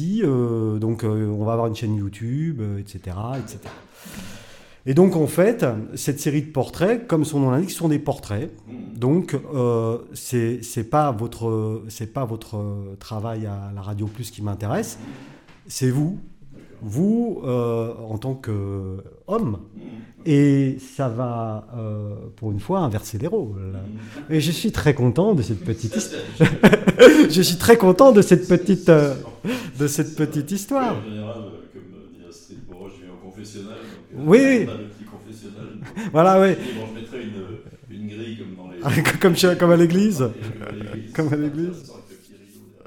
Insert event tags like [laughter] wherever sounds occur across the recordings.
euh, donc euh, on va avoir une chaîne YouTube, euh, etc.. Et donc en fait, cette série de portraits, comme son nom l'indique, sont des portraits. Donc euh, c'est pas votre pas votre travail à la Radio Plus qui m'intéresse, c'est vous, vous euh, en tant qu'homme. Et ça va, euh, pour une fois, inverser les rôles. Et je suis très content de cette petite histoire. [laughs] je suis très content de cette petite, euh, de cette petite histoire. Euh, Oui. Voilà, oui. Comme comme à l'église. Comme à l'église.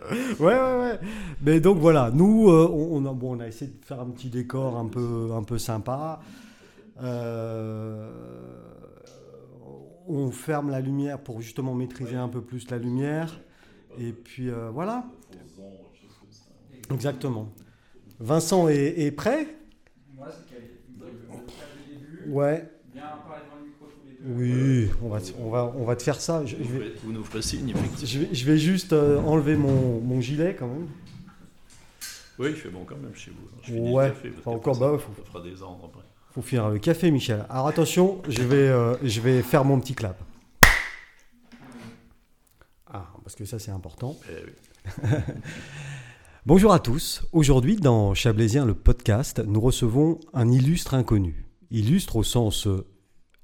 [laughs] Ouais, ouais, ouais. Mais donc voilà, nous, euh, on, on a, bon, on a essayé de faire un petit décor un peu, un peu sympa. Euh, on ferme la lumière pour justement maîtriser un peu plus la lumière. Et puis euh, voilà, exactement. Vincent est, est prêt? Moi, Oui, on va, te- on va, on va te faire ça. Je, vais, vous nous ferez signe, effectivement. je vais, je vais juste euh, enlever mon, mon gilet quand même. Oui, il fait bon quand même chez vous. Je Ouais, le café, enfin, encore, ça, bah, ça faut- fera des ordres après. Faut finir le café, Michel. Alors attention, je vais, euh, je vais faire mon petit clap. Ah, parce que ça c'est important. Eh oui. [laughs] Bonjour à tous. Aujourd'hui, dans Chablaisien, le podcast, nous recevons un illustre inconnu. Illustre au sens euh,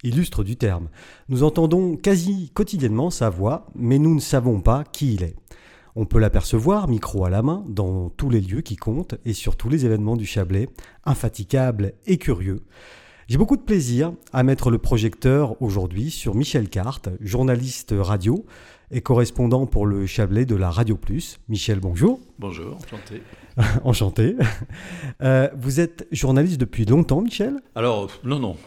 illustre du terme. Nous entendons quasi quotidiennement sa voix, mais nous ne savons pas qui il est. On peut l'apercevoir, micro à la main, dans tous les lieux qui comptent et sur tous les événements du Chablais, infatigable et curieux. J'ai beaucoup de plaisir à mettre le projecteur aujourd'hui sur Michel Carte, journaliste radio et correspondant pour le Chablais de la Radio Plus. Michel, bonjour. Bonjour, enchanté. [laughs] Enchanté. Euh, vous êtes journaliste depuis longtemps, Michel? Alors, non, non.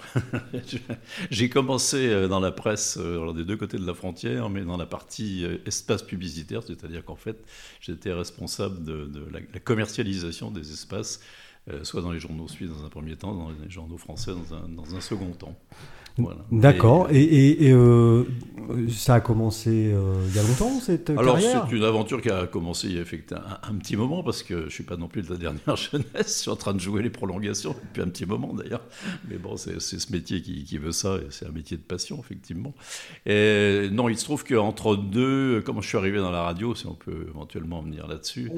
[laughs] J'ai commencé euh, dans la presse euh, alors des deux côtés de la frontière, mais dans la partie euh, espace publicitaire, c'est-à-dire qu'en fait, j'étais responsable de, de la, la commercialisation des espaces, euh, soit dans les journaux suisses dans un premier temps, dans les journaux français dans un, dans un second temps. Voilà. D'accord. Et- Et, et- et, euh, ça a commencé euh, il y a longtemps, cette Alors, carrière c'est une aventure qui a commencé il y a effectivement un, un petit moment, parce que je ne suis pas non plus de la dernière [laughs] jeunesse. Je suis en train de jouer les prolongations depuis un petit moment d'ailleurs. Mais bon, c'est ce métier qui, qui veut ça, et c'est un métier de passion, effectivement. Et non, il se trouve qu'entre deux, comment je suis arrivé dans la radio, si on peut éventuellement venir là-dessus.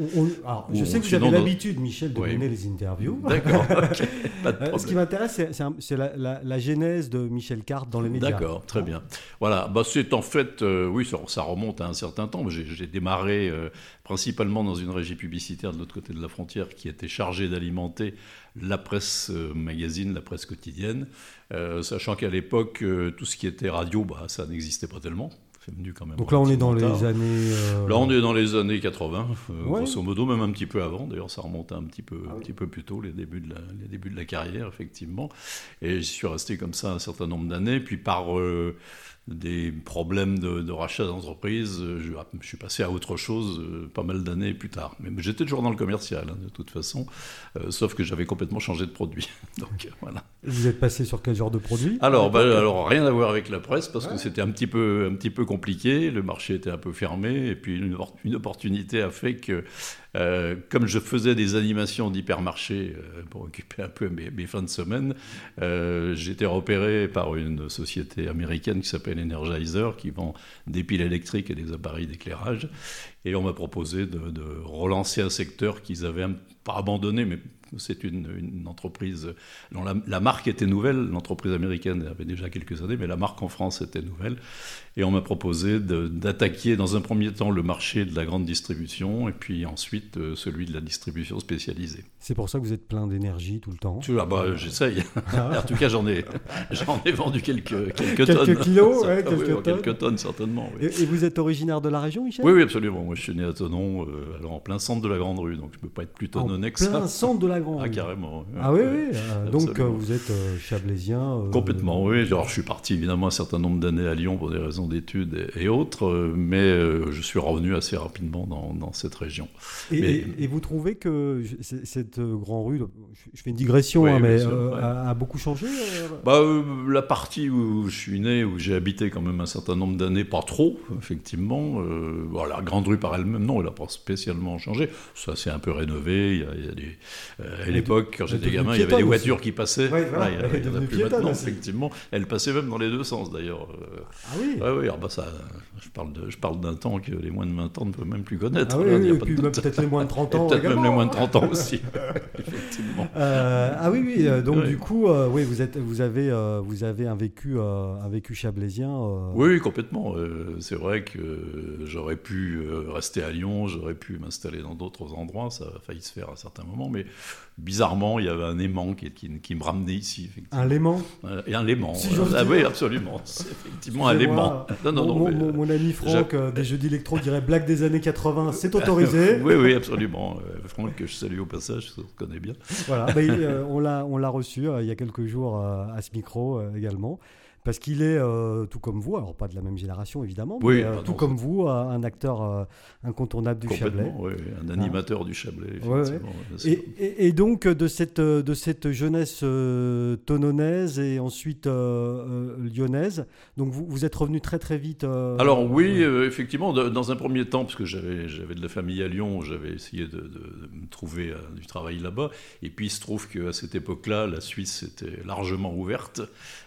Alors, je sais que vous avez l'habitude, Michel, de Oui. mener les interviews. D'accord, ok, [laughs] pas de Euh, ce qui m'intéresse, c'est- la- la genèse de Michel Carte dans. D'accord, très bien. Voilà, bah, c'est en fait, euh, oui, ça, remonte à un certain temps. J'ai démarré euh, principalement dans une régie publicitaire de l'autre côté de la frontière qui était chargée d'alimenter la presse euh, magazine, la presse quotidienne, sachant qu'à l'époque, tout ce qui était radio, bah, ça n'existait pas tellement. Quand même. Donc là, on est dans les tard. années. euh, Là, on est dans les années 80, euh, Ouais. grosso modo, même un petit peu avant. D'ailleurs, ça remonte un petit peu, Ah un petit peu plus tôt, les débuts, de la, les débuts de la carrière, effectivement. Et j'y suis resté comme ça un certain nombre d'années. Puis par euh, des problèmes de, de rachat d'entreprise, euh, je, je suis passé à autre chose euh, pas mal d'années plus tard. Mais, j'étais toujours dans le commercial, hein, de toute façon, euh, sauf que j'avais complètement changé de produit. [laughs] Donc voilà. Vous êtes passé sur quel genre de produit? Alors, bah, alors rien à voir avec la presse parce Ouais. que c'était un petit peu un petit peu compliqué. Le marché était un peu fermé et puis une opportunité a fait que, euh, comme je faisais des animations d'hypermarché euh, pour occuper un peu mes, fins de semaine, euh, été repéré par une société américaine qui s'appelle Energizer qui vend des piles électriques et des appareils d'éclairage. Et on m'a proposé de, de relancer un secteur qu'ils avaient pas abandonné, mais c'est une, une entreprise dont la, la marque était nouvelle. L'entreprise américaine avait déjà quelques années, mais la marque en France était nouvelle. Et on m'a proposé d'attaquer dans un premier temps le marché de la grande distribution et puis ensuite euh, celui de la distribution spécialisée. C'est pour ça que vous êtes plein d'énergie tout le temps. Tu vois, bah, j'essaye. Ah. [laughs] en tout cas, j'en ai, j'en ai vendu quelques, quelques, Quelques tonnes. kilos, Ça- ouais, ah oui, quelques tonnes. quelques tonnes, certainement. oui. Et, et vous êtes originaire de la région, Michel? Oui, oui, absolument. Moi, je suis né à Tonon, euh, alors en plein centre de la Grande Rue, donc je ne peux pas être plus En tononnais que plein ça. centre de la Ah, carrément. Ah oui, oui. euh, donc euh, vous êtes euh, chablaisien. Complètement, oui. Alors, je suis parti évidemment un certain nombre d'années à Lyon pour des raisons d'études et, autres, mais je suis revenu assez rapidement dans, dans cette région. Et, Mais- et- et vous trouvez que cette euh, Grand Rue, je- fais une digression, Oui, hein, mais sûr, euh, ouais. a, a beaucoup changé Bah, euh, la partie où je suis né, où j'ai habité quand même un certain nombre d'années, pas trop, effectivement. Euh, bon, la Grande Rue par elle-même, non, elle n'a pas spécialement changé. Ça s'est un peu rénové. Il y a, il y a des, à l'époque, quand elle j'étais gamin, il y avait des voitures aussi. qui passaient. Ouais, voilà, il y en a- elle devenue plus maintenant, effectivement. Elle passait même dans les deux sens, d'ailleurs. Euh, Ah oui. Ouais, oui, alors bah ça, je parle de- je parle d'un temps que les moins de 20 ans ne peuvent même plus connaître. Ah oui, Là, et puis peut-être les moins de 30 [laughs] Et ans. peut-être même les moins de hein. 30 ans aussi, [laughs] effectivement. Euh, ah oui, oui. euh, donc Ouais. du coup, euh, oui, vous êtes, vous avez, euh, vous avez un vécu, euh, un vécu chablaisien. euh, Oui, complètement. Euh, c'est vrai que j'aurais pu euh, rester à Lyon, j'aurais pu m'installer dans d'autres endroits, ça a failli se faire à un certain moment, mais bizarrement, il y avait un aimant qui, qui, qui me ramenait ici. Un. Euh, Et un. Si j'ose Ah oui, absolument. [laughs] C'est effectivement un léman. Non, non, mon, non, mon- ami Franck Jacques- euh, des Jeudis électro dirait blague des années 80, c'est [laughs] autorisé. oui, oui, absolument. Euh, Franck, que je salue au passage, je connais bien. Voilà, bah, [laughs] euh, on l'a on l'a reçu euh, il y a quelques jours euh, à ce micro euh, également. Parce qu'il est, euh, tout comme vous, alors pas de la même génération évidemment, Oui, mais euh, tout comme vous, euh, un acteur euh, incontournable du Chablais. Oui, un animateur du Chablais, effectivement. Et, et- et donc de cette, de cette jeunesse tononaise et ensuite lyonnaise, donc vous, vous êtes revenu très très vite. Alors oui, effectivement, de- dans un premier temps, parce que j'avais j'avais de la famille à Lyon, j'avais essayé de, de- de me trouver du travail là-bas. Et puis il se trouve qu'à cette époque-là, la Suisse était largement ouverte.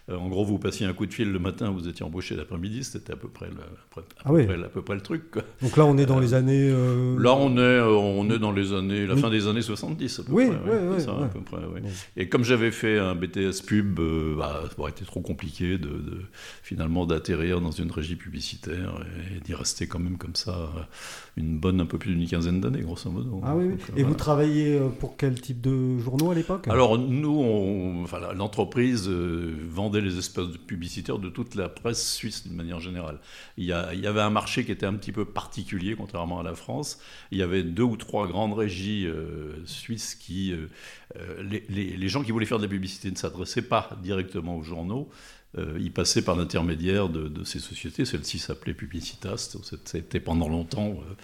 Euh, en gros, vous passiez un coup de fil le matin, vous étiez embauché l'après-midi, c'était à peu près le, à peu Ah oui. près- à peu près le truc. quoi. Donc là on est dans les années. euh, Là, on est, euh, on est dans les années, la Oui. fin des années 70, à peu Oui, près. ouais, c'est ouais, ça, ouais. à peu près, ouais. Et comme j'avais fait un BTS pub, euh, bah, ça aurait été trop compliqué de, de- finalement d'atterrir dans une régie publicitaire et, d'y rester quand même comme ça euh, une bonne, un peu plus d'une quinzaine d'années, grosso modo. Ah oui. Donc, euh, Et vous travaillez euh, pour quel type de journaux à l'époque? Alors nous, enfin, l'entreprise euh, vendait les espaces publicitaires de toute la presse suisse d'une manière générale. Il y, a- il y avait un marché qui était un petit peu particulier, contrairement à la France. Il y avait deux ou trois grandes régies euh, suisses qui, euh, les, les- les gens qui voulaient faire de la publicité ne s'adressaient pas directement aux journaux. Euh, ils passaient par l'intermédiaire de, de ces sociétés. Celle-ci s'appelait Publicitas. C'était pendant longtemps euh,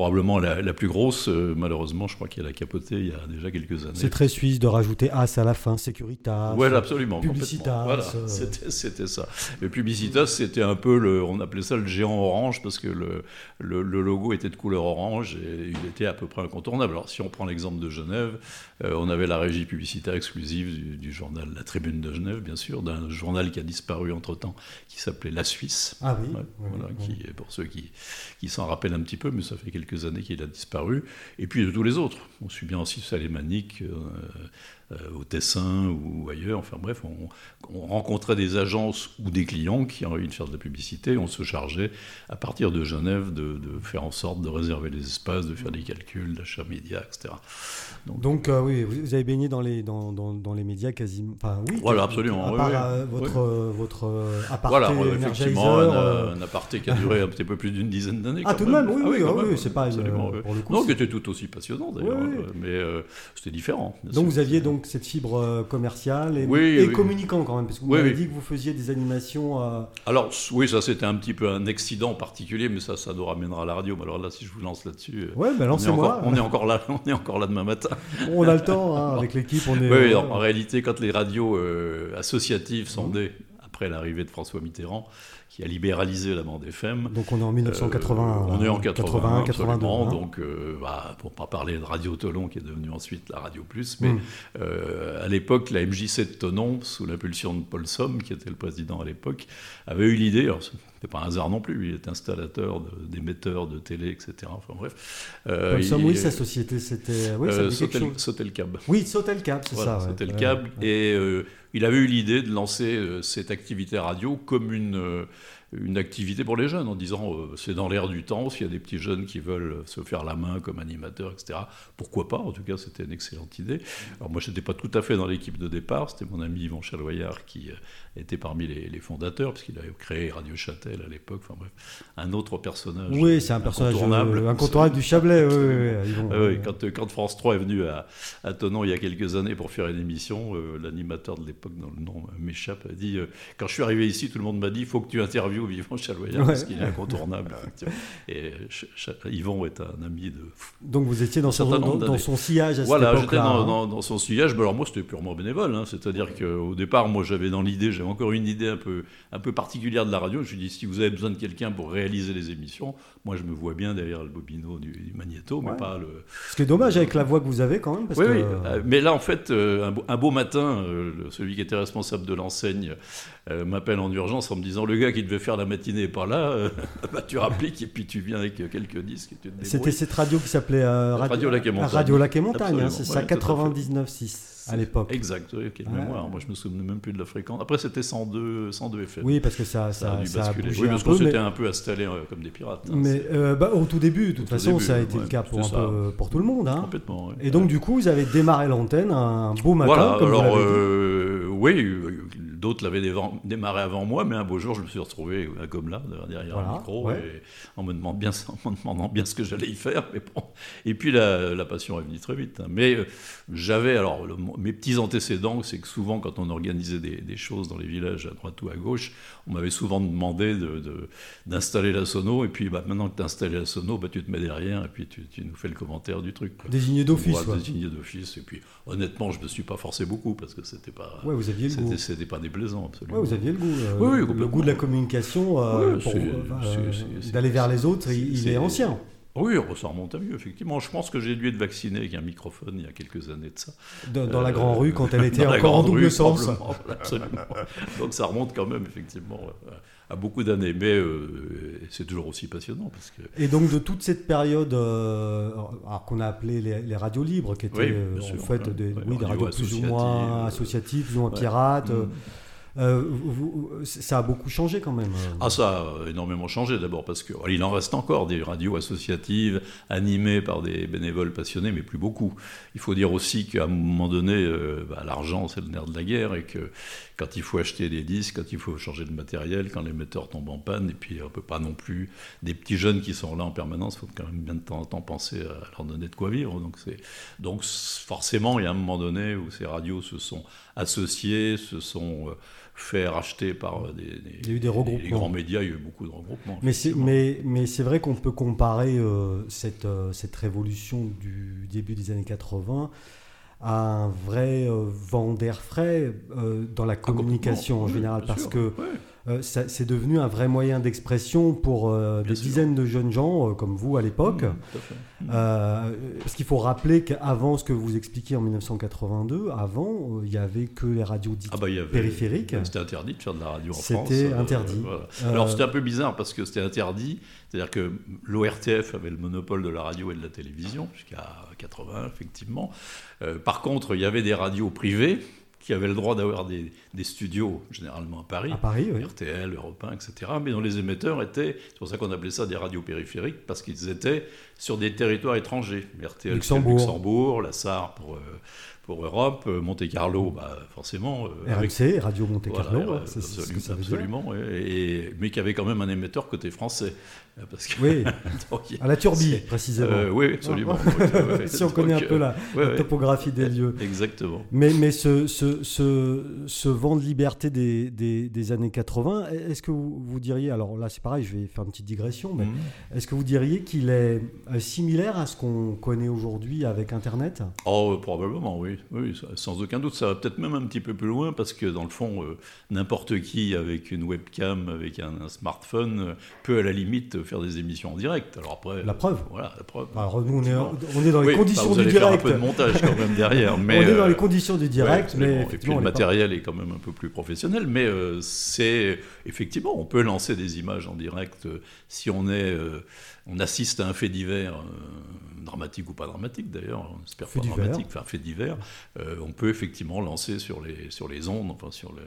probablement la, la plus grosse. Euh, malheureusement, je crois qu'elle a capoté il y a déjà quelques années. C'est très suisse de rajouter as à la fin, Securitas. Ouais, absolument. Publicitas. Voilà, euh. c'était, ça. Et Publicitas, c'était un peu, le, on appelait ça le géant orange parce que le, le, le logo était de couleur orange et il était à peu près incontournable. Alors, si on prend l'exemple de Genève, euh, on avait la régie publicitaire exclusive du, du journal La Tribune de Genève, bien sûr, d'un journal qui a disparu entre-temps, qui s'appelait La Suisse. Ah oui. Ouais, voilà, qui, pour ceux qui, qui s'en rappellent un petit peu, mais ça fait quelques années qu'il a disparu. Et puis de tous les autres. On suit bien aussi Salémanique, euh, au Tessin ou ailleurs. Enfin bref, on, on rencontrait des agences ou des clients qui avaient de faire de la publicité. On se chargeait, à partir de Genève, de, de faire en sorte de réserver les espaces, de faire des calculs, d'achat média, etc. Donc euh, oui, vous avez baigné dans les, dans, dans, dans les médias quasiment. Enfin, oui. Voilà, absolument, À oui, part oui. euh, votre, euh, votre euh, aparté Voilà, effectivement, un, euh, un aparté qui a duré un petit peu plus d'une dizaine d'années. Ah, tout de même, oui, Ah oui, même, oui, c'est pas une- absolument, oui. pour le coup, Non, qui était tout aussi passionnant d'ailleurs, Oui, oui. euh, mais euh, c'était différent. Donc vous aviez donc cette fibre euh, commerciale et, Oui, et oui. communicant quand même, parce que vous Oui, m'avez dit que vous faisiez des animations. euh, Alors oui, ça c'était un petit peu un accident particulier, mais ça, ça nous ramènera à la radio. Mais alors là, si je vous lance là-dessus, euh, Ouais, on, est lancez-moi. encore, on est encore là, [laughs] on est encore là demain matin. On a le temps hein, avec l'équipe, on [laughs] est. Oui, en réalité, quand les radios euh, associatives sont nées après l'arrivée de François Mitterrand, qui a libéralisé la bande FM. Donc on est en 1980. Euh, on est en 81, 81, 82. absolument. hein. Donc, euh, bah, pour pas parler de Radio Tolon, qui est devenu ensuite la Radio Plus, mais Mm. euh, à l'époque, la MJC de Tonon, sous l'impulsion de Paul Somme, qui était le président à l'époque, avait eu l'idée. Alors, c'était pas un hasard non plus. Il est installateur d'émetteurs de, télé, etc. Enfin bref. Euh, il- oui, sa société, c'était. Oui, euh, me dit quelque Sautel- chose. Sautel Cab. Oui, sauter le cap, c'est Voilà, ça. ouais. câble. ouais. Et euh, il avait eu l'idée de lancer euh, cette activité radio comme une, euh, une activité pour les jeunes en disant euh, c'est dans l'air du temps, s'il y a des petits jeunes qui veulent se faire la main comme animateurs, etc. Pourquoi pas En tout cas, c'était une excellente idée. Alors moi, je n'étais pas tout à fait dans l'équipe de départ, c'était mon ami Yvan Chaloyard qui euh, était parmi les, fondateurs, parce qu'il avait créé Radio Châtel à l'époque, enfin bref, un autre personnage. Oui, c'est un personnage incontournable, incontournable du Chablais. Oui, oui, quand, quand, France 3 est venu à, à Tonon il y a quelques années pour faire une émission, l'animateur de l'époque, dont le nom m'échappe, a dit Quand je suis arrivé ici, tout le monde m'a dit il faut que tu interviewes Yvon Chaloyard, parce qu'il est incontournable. [laughs] et Yvon est un ami de. Donc vous étiez dans, son, dans, son, sillage à Voilà, j'étais dans, hein. dans, son sillage. alors moi, c'était purement bénévole. Hein. C'est-à-dire qu'au départ, moi, j'avais dans l'idée, j'avais encore une idée un peu, un peu particulière de la radio. Je me suis dit, si vous avez besoin de quelqu'un pour réaliser les émissions, moi, je me vois bien derrière le bobino du, magnéto, mais pas le. Ce qui est dommage avec la voix que vous avez quand même. Parce oui, que... oui. Euh, mais là, en fait, euh, un beau, matin, euh, celui qui était responsable de l'enseigne m'appelle en urgence en me disant le gars qui devait faire la matinée pas là, [laughs] bah, tu rappliques et puis tu viens avec quelques disques. C'était cette radio qui s'appelait Radio, Lac et Montagne. Radio Lac et Montagne, hein, c'est ça, 99.6 à l'époque. Exact, oui, quelle mémoire. Moi, je me souviens même plus de la fréquence. Après, c'était 102, 102 FM. Oui, parce que ça, ça, ça a dû basculer. oui, parce qu'on s'était un peu installé euh, comme des pirates. Hein, mais euh, bah, au tout début, de toute façon, ça a été le cas pour, un peu, pour tout le monde. Hein. Complètement. Oui. Et donc, du coup, vous avez démarré l'antenne un beau matin. Voilà, comme alors, euh, oui, d'autres l'avaient démarré avant moi, mais un beau jour, je me suis retrouvé comme là, derrière un micro, et en, me demandant bien, [laughs] en me demandant bien ce que j'allais y faire. Mais bon. Et puis, la, la passion est venue très vite. Hein. Mais j'avais, alors, mes petits antécédents c'est que souvent, quand on organisait des, choses dans les villages à droite ou à gauche, on m'avait souvent demandé d'installer la sono, et puis bah, maintenant que tu as installé la sono, bah, tu te mets derrière, et puis tu, nous fais le commentaire du truc. Désigné d'office. Désigné d'office, et puis honnêtement, je ne me suis pas forcé beaucoup, parce que c'était pas. Ouais, vous aviez. C'était pas déplaisant, absolument. Ouais, vous aviez le goût. Euh, oui, le goût de la communication, euh, euh, d'aller vers les autres, il est ancien. Oui, ça remonte à mieux, effectivement. Je pense que j'ai dû être vacciné avec un microphone il y a quelques années de ça. Dans, la Grande Rue, quand elle [laughs] était encore en double sens. [laughs] Absolument. Donc ça remonte quand même, effectivement, à beaucoup d'années. Mais euh, c'est toujours aussi passionnant. Parce que... Et donc de toute cette période euh, qu'on a appelé les, radios libres, qui étaient euh, en fait des, oui, des radios plus ou moins associatives, plus ou moins pirates. Mm. Euh, ça a beaucoup changé quand même. Ah, ça a énormément changé d'abord parce qu'il en reste encore des radios associatives animées par des bénévoles passionnés, mais plus beaucoup. Il faut dire aussi qu'à un moment donné, euh, bah, l'argent c'est le nerf de la guerre et que quand il faut acheter des disques, quand il faut changer de matériel, quand les l'émetteur tombe en panne, et puis on peut pas non plus des petits jeunes qui sont là en permanence, il faut quand même bien de temps en temps penser à leur donner de quoi vivre. Donc, donc forcément, il y a un moment donné où ces radios se sont associées, se sont euh, fait racheter par euh, des, il y a eu des regroupements. Les grands médias, il y a eu beaucoup de regroupements. Mais c'est, mais, mais c'est vrai qu'on peut comparer euh, cette, euh, cette révolution du début des années 80 à un vrai vent d'air frais dans la ah, communication en général, parce que euh, c'est devenu un vrai moyen d'expression pour euh, des dizaines de jeunes gens euh, comme vous à l'époque. Mmh, parce qu'il faut rappeler qu'avant ce que vous expliquiez en 1982, avant, il n'y avait que les radios dites ah bah, périphériques. C'était interdit de faire de la radio en France. C'était interdit. Alors c'était un peu bizarre parce que c'était interdit. C'est-à-dire que l'ORTF avait le monopole de la radio et de la télévision jusqu'à 80, effectivement. par contre, il y avait des radios privées qui avaient le droit d'avoir des, studios, généralement à Paris, à Paris RTL, Europe 1, etc., mais dont les émetteurs étaient, c'est pour ça qu'on appelait ça des radios périphériques, parce qu'ils étaient sur des territoires étrangers. RTL, Luxembourg, Luxembourg la SAR pour, euh, pour Europe, euh, Monte Carlo, bah, forcément. Euh, RMC, Radio Monte Carlo, absolument, et, mais qui avait quand même un émetteur côté français. Parce que, oui, [laughs] à la Turbie, précisément. Euh, oui, absolument. [laughs] si on connaît un peu la, topographie des lieux. Exactement. Mais, mais ce, ce, ce, ce, vent de liberté des, des, des années 80, est-ce que vous, vous, diriez, alors là c'est pareil, je vais faire une petite digression, mais mhm. est-ce que vous diriez qu'il est similaire à ce qu'on connaît aujourd'hui avec Internet? Oh, probablement, oui. oui. Sans aucun doute. Ça va peut-être même un petit peu plus loin, parce que dans le fond, euh, n'importe qui avec une webcam, avec un, smartphone, euh, peut à la limite faire des émissions en direct. Alors après, la preuve. Voilà, la preuve. Alors nous, on est, on est dans les conditions du direct. Faire un peu de montage quand même derrière. [laughs] Mais, on est dans les euh, conditions du direct, mais et puis le matériel est quand même un peu plus professionnel. Mais euh, c'est effectivement, on peut lancer des images en direct euh, si on est on assiste à un fait divers. dramatique ou pas dramatique d'ailleurs, on espère Fait pas divers. dramatique, enfin fait divers, euh, on peut effectivement lancer sur les, sur les ondes, enfin sur, le,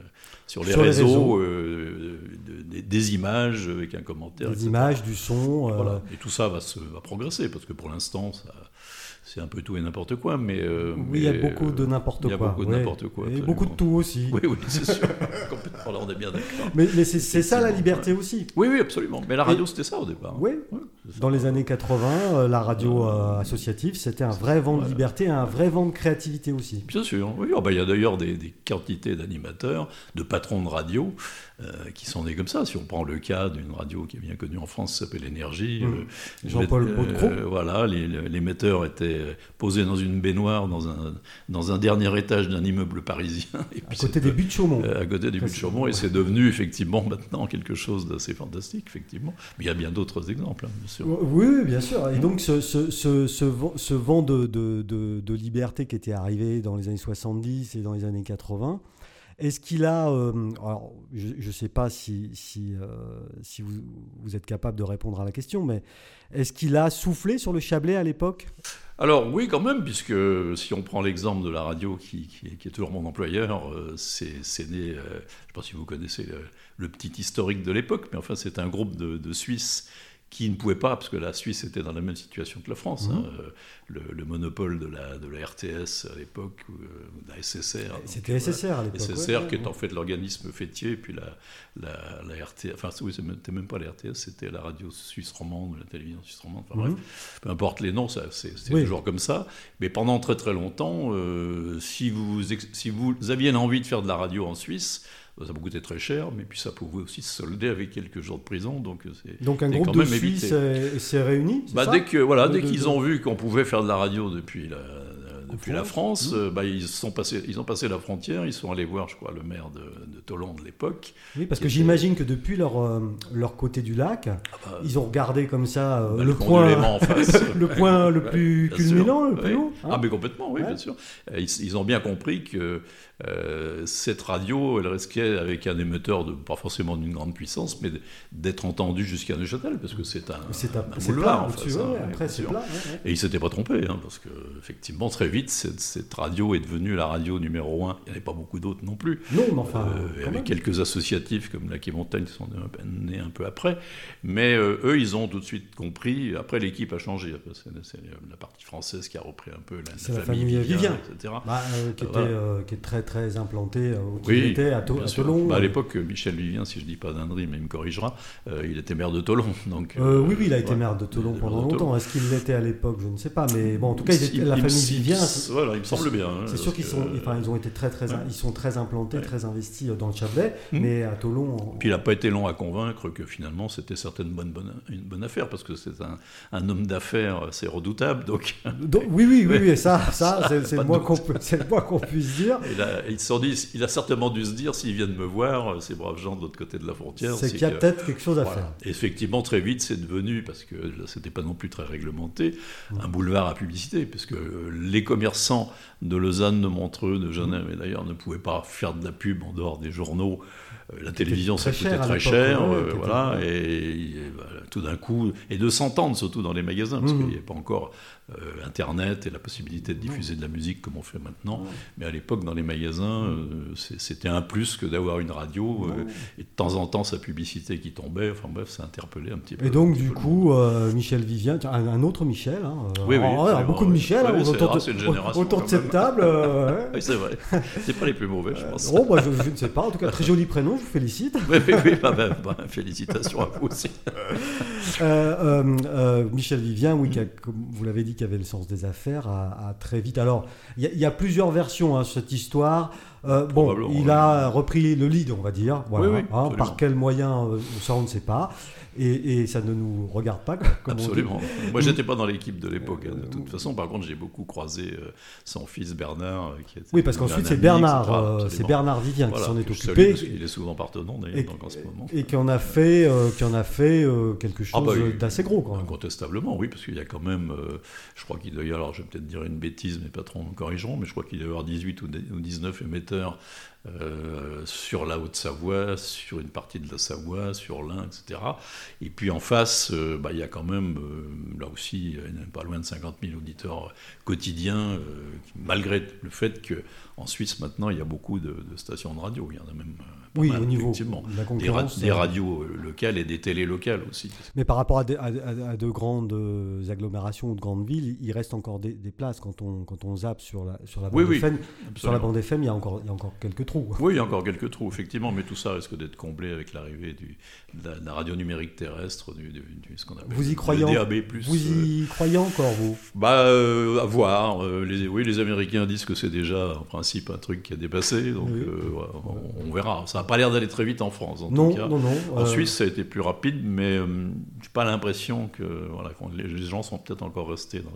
sur les Sur les réseaux, euh, de- des- des images avec un commentaire. Des etc. images, du son. euh, Voilà. Et tout ça va, se, va progresser, parce que pour l'instant, ça- c'est un peu tout et n'importe quoi. Mais, euh, Oui, il y a beaucoup de euh, n'importe quoi. Il y a beaucoup de ouais. n'importe quoi. Et beaucoup de tout aussi. Oui, oui, c'est sûr. [laughs] Complètement, là, on est bien d'accord. Mais, mais c'est c'est ça la liberté aussi. Oui, oui, absolument. Mais la radio, c'était ça au départ. Oui. Ouais. Dans les années 80, euh, la radio euh, associative, c'était un vrai vent de liberté, un vrai vent de créativité aussi. Bien sûr, oui. Ah bah, il y a d'ailleurs des, des quantités d'animateurs, de patrons de radio euh, qui sont nés comme ça. Si on prend le cas d'une radio qui est bien connue en France, qui s'appelle Énergie. Mmh. euh, Jean-Paul euh, voilà, l'émetteur était posé dans une baignoire dans un, dans un dernier étage d'un immeuble parisien. Et À côté des buts de Chaumont. euh, à côté du but de Chaumont, et c'est devenu effectivement [laughs] maintenant quelque chose d'assez fantastique, effectivement. Mais il y a bien d'autres exemples, hein, bien sûr. Oui, oui, bien sûr. Et donc, ce, ce, ce, ce vent, ce vent de, de, de, de liberté qui était arrivé dans les années 70 et dans les années 80, est-ce qu'il a. euh, alors, je ne sais pas si, euh, vous, êtes capable de répondre à la question, mais est-ce qu'il a soufflé sur le Chablais à l'époque? Alors oui, quand même, puisque si on prend l'exemple de la radio qui, est- toujours mon employeur, euh, c'est né, je ne sais pas si vous connaissez le, le petit historique de l'époque, mais enfin c'est un groupe de, de Suisses qui ne pouvaient pas, parce que la Suisse était dans la même situation que la France, Mhm. hein, le, le monopole de la, de la RTS à l'époque, ou euh, de la SSR. C'était. SSR à l'époque. SSR ouais, qui est ouais. en fait l'organisme fêtier, et puis la, la, la RTS, enfin oui, c'était même pas la RTS, c'était la radio suisse romande, la télévision suisse romande, enfin Mhm. bref, peu importe les noms, c'est Oui. toujours comme ça. Mais pendant très très longtemps, euh, si, vous, si vous aviez l'envie de faire de la radio en Suisse, ça vous coûtait très cher, mais puis ça pouvait aussi se solder avec quelques jours de prison, donc euh, c'est... Donc, un groupe quand de Suisses s'est réuni Bah, ça dès que voilà, De- dès qu'ils ont vu qu'on pouvait faire de la radio depuis la, depuis la France, Mmh. bah, ils sont passés, ils ont passé la frontière, ils sont allés voir, je crois, le maire de, de Toulon de l'époque. Oui, parce que était- j'imagine que depuis leur, euh, leur côté du lac, bah, ils ont regardé comme ça euh, Bah, le, point, en face. [laughs] le point le Ouais, plus culminant, le plus haut. hein. ah, mais complètement, oui, Ouais. bien sûr. Ils, ils ont bien compris que euh, cette radio, elle risquait, avec un émetteur de, pas forcément d'une grande puissance, mais d'être entendue jusqu'à Neuchâtel, parce que c'est un, c'est un c'est boulevard, plat en hein, après sûr. plat. ouais, ouais. Et il ne s'était pas trompé, hein, parce que effectivement, très vite, cette, cette radio est devenue la radio numéro un. Il n'y en avait pas beaucoup d'autres non plus. Non, mais enfin, Euh, quand avec même. quelques associatifs comme la Quai Montagne qui sont nés un peu- après. Mais euh, eux, ils ont tout de suite compris. Après, l'équipe a changé. C'est la partie française qui a repris un peu la, C'est la famille Vivien. Vivien, etc. Bah, euh, qui, était, euh, qui est très très implanté où Oui, il était à, To- à. Toulon. Bah, à l'époque, Michel Vivien, si je dis pas d'indrie, mais il me corrigera, il était maire de Toulon. Donc, oui, oui, il a été ouais. maire de Toulon était pendant longtemps. Est-ce qu'il l'était à l'époque? Je ne sais pas. Mais bon, en tout cas, Il- la il me- famille il Voilà, il me semble bien. hein, C'est sûr qu'ils que- sont, enfin, ils ont été très, très, Ouais. ils sont très implantés, Ouais. très investis euh, dans le Chablais, Mhm. mais à Toulon. on- Puis il n'a pas été long à convaincre que finalement c'était certainement bonne, bonne, une bonne affaire, parce que c'est un, un homme d'affaires, c'est redoutable. Donc, [laughs] Donc, oui, oui, oui, Ouais. oui, [laughs] ça, ça, c'est le moins qu'on peut- c'est le moins qu'on puisse dire. il a, ils se sont dit, il a certainement dû se dire, s'ils viennent me voir, ces braves gens de l'autre côté de la frontière, C'est qu'il y a que- peut-être quelque chose à Voilà. faire. Et Effectivement, très vite, c'est devenu, parce que là, c'était pas non plus très réglementé, un boulevard à publicité, parce que euh, les commerçants de Lausanne, de Montreux, de Genève, et d'ailleurs, ne pouvaient pas faire de la pub en dehors des journaux. Euh, La télévision, ça coûtait très cher, euh, voilà, et, tout d'un coup, et de s'entendre surtout dans les magasins, parce Mhm. qu'il n'y avait pas encore euh, Internet et la possibilité de diffuser de la musique comme on fait maintenant. Mais à l'époque, dans les magasins, euh, c'était un plus que d'avoir une radio, et de temps en temps, sa publicité qui tombait, enfin bref, ça interpellait un petit peu. Et donc, du coup, Michel Vivien, un, un autre Michel, hein, Oui, alors, beaucoup de. Michel Oui, hein, oui, génération, autour de cette table. euh. [laughs] Oui, c'est vrai. C'est pas les plus mauvais, je pense. Oh, bah, je, je ne sais pas. En tout cas, très joli prénom, je vous félicite. Oui, oui, oui. bah, bah, bah, félicitations à vous aussi. [laughs] Euh, euh, euh, Michel Vivien, oui, a, comme vous l'avez dit, qui avait le sens des affaires, a, a très vite. Alors, il y, a- il y a plusieurs versions à cette histoire. Euh, bon, il a repris le lead, on va dire. Voilà, Oui, oui, hein, par quel moyen, euh, ça on ne sait pas. Et, et ça ne nous regarde pas, comme on dit. Absolument. Moi, j'étais pas dans l'équipe de l'époque. hein, de toute façon, par contre, j'ai beaucoup croisé euh, son fils Bernard, euh, qui était. Oui, parce qu'ensuite, c'est Bernard, euh, c'est absolument. Bernard Vivien Voilà, qui s'en est occupé. qu'il est souvent partenaire d'ailleurs, en ce moment. et qui en a fait, euh, qui en a fait euh, quelque chose Ah bah oui. d'assez gros, quand même. Incontestablement, oui, parce qu'il y a quand même, euh, je crois qu'il doit y avoir, alors je vais peut-être dire une bêtise, mes patrons me corrigeront, mais je crois qu'il doit y avoir 18 ou 19 émetteurs euh, sur la Haute-Savoie, sur une partie de la Savoie, sur l'Ain, etc. Et puis en face, euh, bah, il y a quand même, euh, là aussi, pas loin de 50 000 auditeurs quotidiens, malgré le fait qu'en Suisse, maintenant, il y a beaucoup de, stations de radio. Il y en a même pas oui, mal, au niveau effectivement. de la concurrence, des, radios locales et des télés locales aussi. Mais par rapport à de, à, de grandes agglomérations ou de grandes villes, il reste encore des, places quand on, quand on zappe sur la, sur la bande oui, FM. sur la bande FM, il y a encore, il y a encore quelques trous. Oui, il y a encore quelques trous, effectivement, mais tout ça risque d'être comblé avec l'arrivée de, la, radio numérique terrestre, du, ce qu'on appelle vous y croyez DAB+. Vous y euh, croyez encore, vous? Bah, euh, à voir. Euh, les, oui, les Américains disent que c'est déjà, en principe, un truc qui a dépassé, donc on, verra. Ça n'a pas l'air d'aller très vite en France, en non, tout cas. Non, non. En Suisse, ça a été plus rapide, mais je n'ai pas l'impression que voilà, les, gens sont peut-être encore restés dans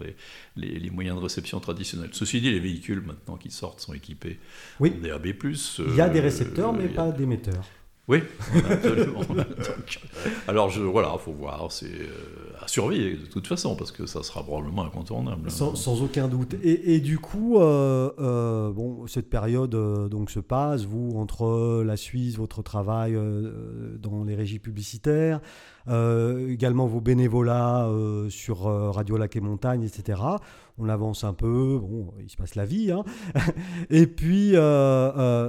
les, les, moyens de réception traditionnels. Ceci dit, les véhicules, maintenant, qui sortent, sont équipés oui. en DAB+. Il y a des récepteurs, mais pas d'émetteurs. Oui, [laughs] absolument. alors je, voilà, faut voir, c'est euh, à surveiller de toute façon parce que ça sera probablement incontournable. Sans, aucun doute. Et, du coup, euh, euh, bon, cette période donc se passe, vous entre la Suisse, votre travail dans les régies publicitaires, également vos bénévolats sur Radio Lac et Montagne, etc. On avance un peu, bon, il se passe la vie, hein. [laughs] et puis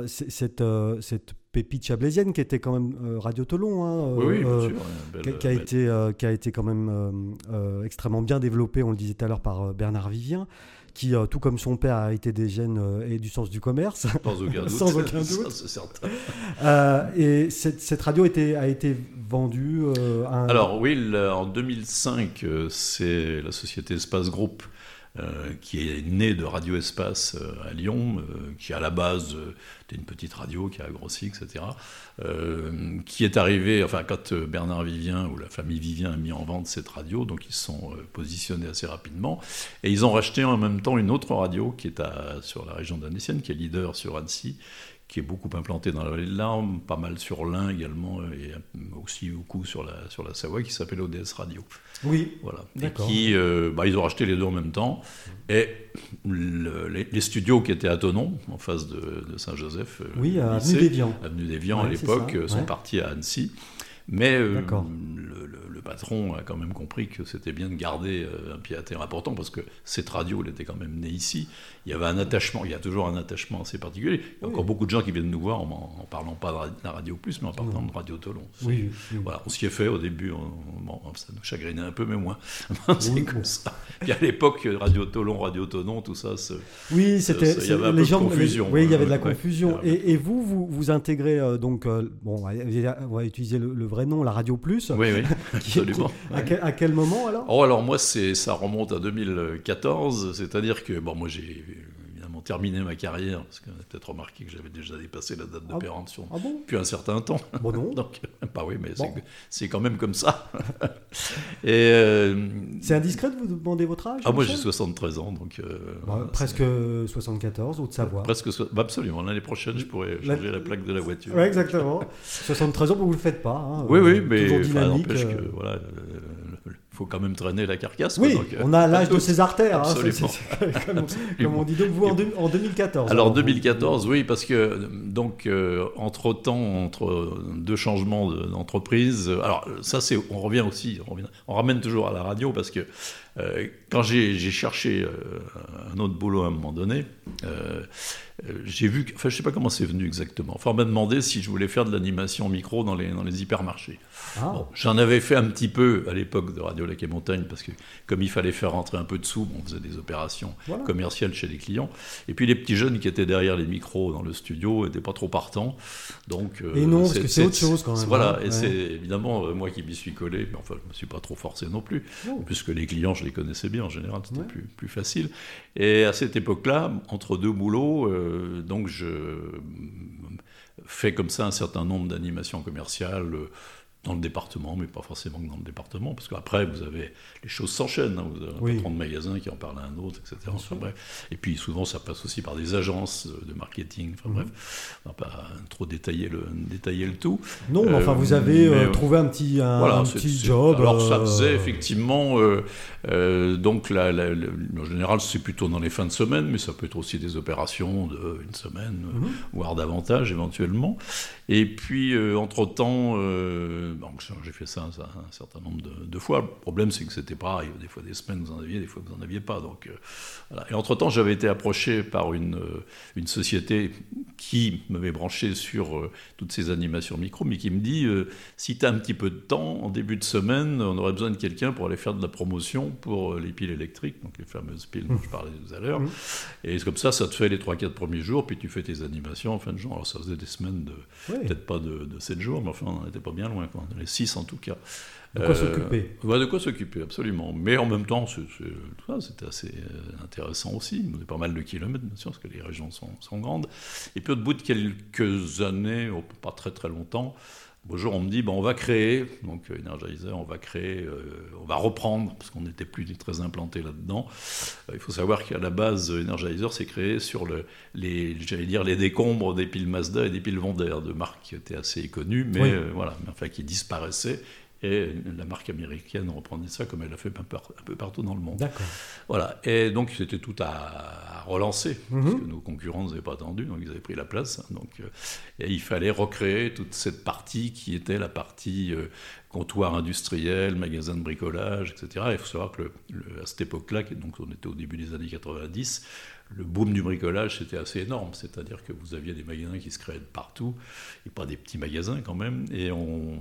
cette, cette pépite chablaisienne qui était quand même euh, Radio Tolon, hein, oui, oui, euh, sûr, qui, a été, euh, qui a été quand même extrêmement bien développé, on le disait tout à l'heure par Bernard Vivien qui, tout comme son père, a été des gènes et du sens du commerce. [laughs] Sans aucun [laughs] doute. Sans aucun [laughs] doute. certain. et cette, cette, radio était, a été vendue à Alors oui, en 2005, c'est la société Espace Group euh, qui est né de Radio Espace euh, à Lyon, euh, qui à la base était une petite radio qui a grossi, etc. qui est arrivé, enfin quand Bernard Vivien ou la famille Vivien a mis en vente cette radio, donc ils se sont positionnés assez rapidement, et ils ont racheté en même temps une autre radio qui est à, sur la région d'Annecy, qui est leader sur Annecy, qui est beaucoup implanté dans la vallée de l'Arme, pas mal sur l'Ain également, et aussi beaucoup sur la, sur la Savoie, qui s'appelle ODS Radio. Oui. Voilà. Et qui, euh, bah, ils ont racheté les deux en même temps. Et les, studios qui étaient à Tonon, en face de, Saint-Joseph, euh, oui, à Avenue des Avenue des à l'époque, sont partis à Annecy. Mais euh, le, patron a quand même compris que c'était bien de garder euh, un pied à terre important parce que cette radio, elle était quand même née ici. Il y avait un attachement, il y a toujours un attachement assez particulier. Il y a encore beaucoup de gens qui viennent nous voir en, en parlant pas de la radio plus, mais en parlant de Radio Tolon. Oui, Voilà, on s'y est fait au début, ça nous chagrinait un peu, mais moins. [laughs] c'est comme ça. Puis à l'époque, Radio Tolon, Radio Tonon, tout ça, oui, c'était il y avait un peu de confusion. oui, il y avait de la confusion. et, et, vous, vous, vous intégrez euh, donc, bon, on va utiliser le, le vrai nom, la Radio Plus. Oui, oui, [laughs] absolument. à, quel, moment alors? Oh, alors moi, ça remonte à 2014, c'est-à-dire que, bon, moi j'ai terminé ma carrière, parce qu'on a peut-être remarqué que j'avais déjà dépassé la date de ah, péremption ah bon? depuis un certain temps. Bon non. [laughs] Donc, bah oui, mais c'est quand même comme ça. [laughs] Et euh, c'est indiscret de vous demander votre âge Ah moi j'ai 73 ans, donc euh, presque 74 ou de Savoie. Presque, bah, absolument. L'année prochaine, je pourrais changer la, plaque de la voiture. Ouais, exactement. 73 ans, vous ne le faites pas. Hein, oui, oui, mais toujours dynamique. que, euh. voilà, faut quand même traîner la carcasse. Oui, donc, on a l'âge de [laughs] ses artères. Hein, [laughs] comme, on dit. Donc vous, en, 2014 Alors, en 2014, oui, parce que, donc, euh, entre-temps, entre deux changements d'entreprise, alors ça, c'est, on revient aussi, on, revient, on, ramène toujours à la radio, parce que euh, quand j'ai cherché euh, un autre boulot à un moment donné, j'ai vu, enfin je sais pas comment c'est venu exactement, enfin on m'a demandé si je voulais faire de l'animation micro dans les, dans les hypermarchés. Ah. J'en avais fait un petit peu à l'époque de Radio Lac et Montagne, parce que comme il fallait faire rentrer un peu de sous, on faisait des opérations commerciales chez les clients. Et puis les petits jeunes qui étaient derrière les micros dans le studio n'étaient pas trop partants. Donc, et non, parce que c'est autre chose quand même. Voilà, hein. et c'est évidemment moi qui m'y suis collé, mais enfin je ne me suis pas trop forcé non plus, puisque les clients je les connaissais bien en général, c'était plus, plus facile. Et à cette époque-là, entre deux boulots, euh, donc je fais comme ça un certain nombre d'animations commerciales dans le département, mais pas forcément dans le département, parce qu'après, vous avez les choses s'enchaînent. Hein. vous avez un Oui. patron de magasin qui en parle à un autre, etc. Enfin, bref. Et puis souvent, ça passe aussi par des agences de marketing. Enfin Mhm. bref, on va pas trop détailler le, détailler le tout. Non, mais enfin, Euh, vous avez mais, euh, euh, trouvé un petit, un, Voilà, petit job. Alors ça euh, faisait effectivement, euh, euh, donc la- la- la- en général c'est plutôt dans les fins de semaine, mais ça peut être aussi des opérations de une semaine, euh, Mhm. voire davantage éventuellement. Et puis entre donc j'ai fait ça, ça un certain nombre de, de fois. Le problème c'est que c'était pareil, des fois des semaines vous en aviez, des fois vous en aviez pas. Donc euh, voilà. Et entre temps j'avais été approché par une euh, une société qui m'avait branché sur euh, toutes ces animations micro, mais qui me dit si tu as un petit peu de temps, en début de semaine, on aurait besoin de quelqu'un pour aller faire de la promotion pour les piles électriques, donc les fameuses piles dont je parlais tout à l'heure. Et c'est comme ça, ça te fait les 3-4 premiers jours, puis tu fais tes animations en fin de jour. Alors ça faisait des semaines de, peut-être pas de, de 7 jours, mais enfin on n'était pas bien loin, quoi. Les 6 en tout cas. De quoi Euh, s'occuper. Ouais, de quoi s'occuper, absolument. Mais en même temps, c'était assez euh, intéressant aussi. On faisait pas mal de kilomètres, bien sûr, parce que les régions sont, sont grandes. Et puis au bout de quelques années, oh, pas très très longtemps, un jour on me dit, bon, on va créer, donc euh, Energizer, on va créer, euh, on va reprendre, parce qu'on n'était plus très implanté là-dedans. Euh, il faut savoir qu'à la base, Energizer s'est créé sur le, les, j'allais dire, les décombres des piles Mazda et des piles Vondair, de marques qui étaient assez connues, mais Oui. euh, voilà, mais enfin qui disparaissaient. Et la marque américaine reprenait ça comme elle l'a fait un peu, un peu partout dans le monde. Voilà. Et donc c'était tout à, à relancer, parce Mhm. que nos concurrents n'avaient pas attendu, donc ils avaient pris la place. Donc, euh, et il fallait recréer toute cette partie qui était la partie euh, comptoir industriel, magasin de bricolage, etc. Et il faut savoir que le- le- à cette époque-là, donc on était au début des années 90, le boom du bricolage c'était assez énorme, c'est-à-dire que vous aviez des magasins qui se créaient de partout, et pas des petits magasins quand même, et on,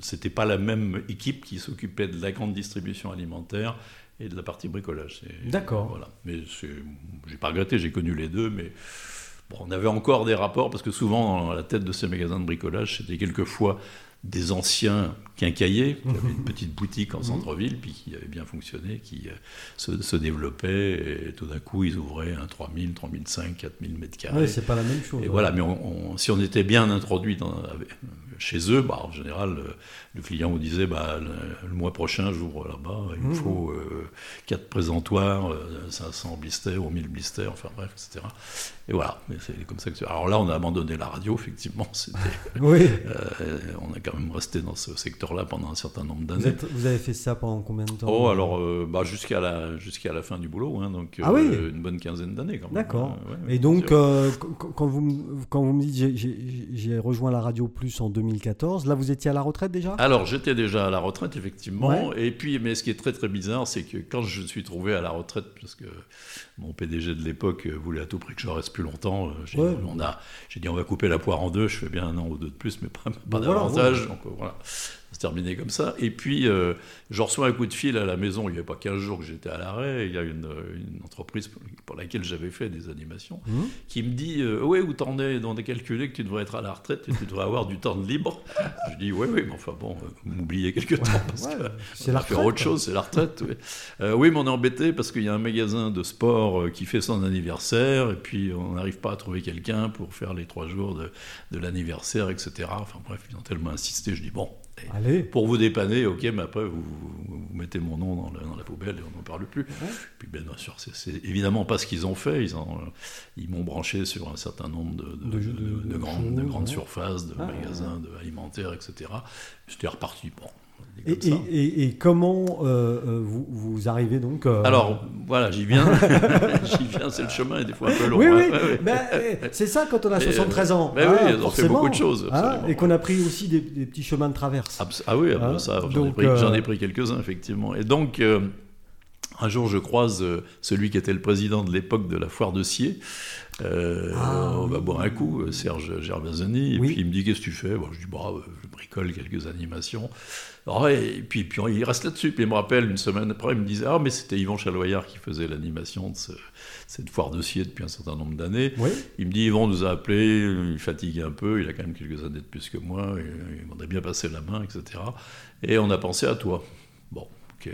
c'était pas la même équipe qui s'occupait de la grande distribution alimentaire et de la partie bricolage. C'est- D'accord. Voilà. Mais c'est- j'ai pas regretté, j'ai connu les deux, mais bon, on avait encore des rapports parce que souvent, à la tête de ces magasins de bricolage, c'était quelquefois des anciens quincailliers qui avaient une petite boutique en centre-ville, puis qui avait bien fonctionné, qui euh, se, se développaient, et tout d'un coup, ils ouvraient un 3000, 3005, 4000 mètres carrés. Ouais, c'est pas la même chose. Et ouais. voilà, mais on- on- si on était bien introduit dans- avec- chez eux, bah, en général, le, le client vous disait bah, le, le mois prochain, j'ouvre là-bas, il me Mhm. faut euh, 4 présentoirs, euh, 500 blisters ou 1000 blisters, enfin bref, etc. Et voilà, mais c'est comme ça que. Alors là, on a abandonné la radio, effectivement. [laughs] [laughs] Oui. euh, on a quand même resté dans ce secteur-là pendant un certain nombre d'années. vous avez fait ça pendant combien de temps? Oh, alors euh, bah, jusqu'à la, jusqu'à la fin du boulot, hein, donc Ah oui. euh, une bonne quinzaine d'années quand même. D'accord. Ouais, Et donc, quand, vous, me- quand vous me dites j'ai- rejoint la Radio Plus en 2014, là vous étiez à la retraite déjà? Alors, j'étais déjà à la retraite, effectivement. Et puis, mais ce qui est très très bizarre, c'est que quand je suis trouvé à la retraite, parce que mon PDG de l'époque voulait à tout prix que je reste plus longtemps, euh, j'ai Ouais. on a- j'ai dit on va couper la poire en deux, je fais bien un an ou deux de plus, mais pas, pas Bon, voilà, davantage. Donc euh, voilà, ça se terminait comme ça. Et puis, euh, je reçois un coup de fil à la maison, il n'y avait pas 15 jours que j'étais à l'arrêt, il y a une, une entreprise pour, laquelle j'avais fait des animations, Mhm. qui me dit euh, Ouais, où t'en es On a calculé que tu devrais être à la retraite et tu devrais avoir du temps de libre. Je dis Ouais, oui, mais enfin bon, euh, vous m'oubliez quelque temps parce Ouais, que c'est la faire autre chose, c'est la retraite. oui. Euh, oui, mais on est embêté parce qu'il y a un magasin de sport euh, qui fait son anniversaire et puis on n'arrive pas à trouver quelqu'un pour faire les trois jours de, de l'anniversaire, etc. Enfin bref, ils ont tellement insisté. Je dis Bon, Allez. pour vous dépanner, ok, mais après vous, vous- vous mettez mon nom dans, la poubelle et on n'en parle plus. Puis bien, sûr, c'est- évidemment pas ce qu'ils ont fait. Ils ont, ils m'ont branché sur un certain nombre de, de, De- de- de- de de grandes, ouais. surfaces, de Ah, magasins, de alimentaires, etc. J'étais reparti. Bon, Et, et- et- et comment euh, euh, vous, vous arrivez donc euh, Alors, voilà, j'y viens. [laughs] [laughs] j'y viens, c'est le chemin est des fois un peu long. Oui, hein. oui, Ouais, ben, eh, c'est ça quand on a Et, 73 ans. ben hein, oui, ils ont fait beaucoup de choses, Hein, et qu'on a pris aussi des, des petits chemins de traverse. Ah oui, ah Hein, ça, j'en ai, pris- euh, quelques-uns, effectivement. Et donc, un jour, je croise celui qui était le président de l'époque de la foire de Scier. Euh, Ah, on va oui. boire un coup, Serge Gervasoni. Et Oui. puis, il me dit Qu'est-ce que tu fais? Bon, Je dis bah, Je bricole quelques animations. Ouais, et puis, puis, il reste là-dessus. Puis, il me rappelle une semaine après, il me disait Ah, mais c'était Yvan Chaloyard qui faisait l'animation de ce- cette foire de Scier depuis un certain nombre d'années. Oui. Il me dit Yvan nous a appelés, il fatigue un peu, il a quand même quelques années de plus que moi, et il voudrait bien passer la main, etc. Et on a pensé à toi. Bon, ok.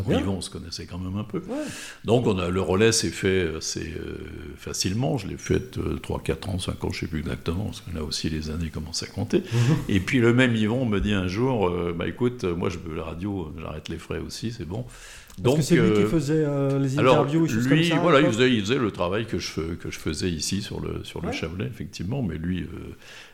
Euh, Très bien. On se connaissait quand même un peu. Ouais. Donc on a, le relais s'est fait assez euh, facilement. Je l'ai fait euh, 3, 4 ans, 5 ans, je ne sais plus exactement, parce que là aussi les années commencent à compter. Mhm. Et puis le même Yvon me dit un jour, euh, bah écoute, euh, moi je veux la radio, j'arrête les frais aussi, c'est bon. Parce que c'est lui qui euh, faisait euh, les alors, interviews et choses lui, comme ça. voilà, il faisait, il faisait le travail que je, fais- que je faisais ici sur le, sur le. Chablais, effectivement, mais lui, euh,